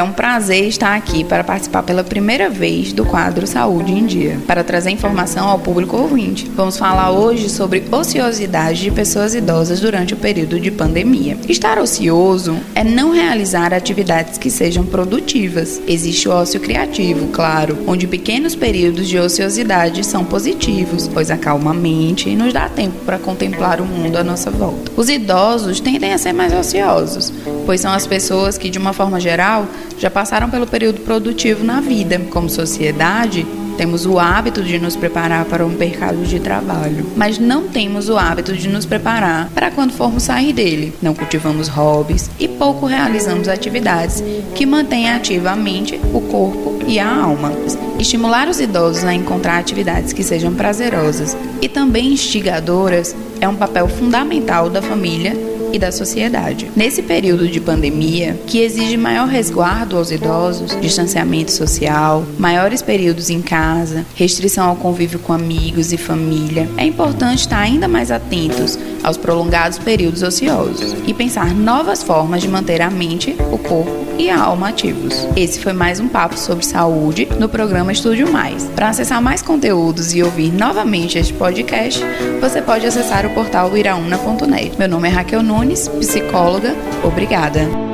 É um prazer estar aqui para participar pela primeira vez do quadro Saúde em Dia, para trazer informação ao público ouvinte. Vamos falar hoje sobre ociosidade de pessoas idosas durante o período de pandemia. Estar ocioso é não realizar atividades que sejam produtivas. Existe o ócio criativo, claro, onde pequenos períodos de ociosidade são positivos, pois acalma a mente e nos dá tempo para contemplar o mundo à nossa volta. Os idosos tendem a ser mais ociosos, pois são as pessoas que, de uma forma geral, já passaram pelo período produtivo na vida. Como sociedade, temos o hábito de nos preparar para um mercado de trabalho, mas não temos o hábito de nos preparar para quando formos sair dele. Não cultivamos hobbies e pouco realizamos atividades que mantêm ativa a mente, o corpo e a alma. Estimular os idosos a encontrar atividades que sejam prazerosas e também instigadoras é um papel fundamental da família e da sociedade. Nesse período de pandemia, que exige maior resguardo aos idosos, distanciamento social, maiores períodos em casa, restrição ao convívio com amigos e família, é importante estar ainda mais atentos aos prolongados períodos ociosos e pensar novas formas de manter a mente, o corpo e a alma ativos. Esse foi mais um papo sobre saúde no programa Estúdio Mais. Para acessar mais conteúdos e ouvir novamente este podcast, você pode acessar o portal iraúna.net. Meu nome é Raquel Nunes, psicóloga. Obrigada.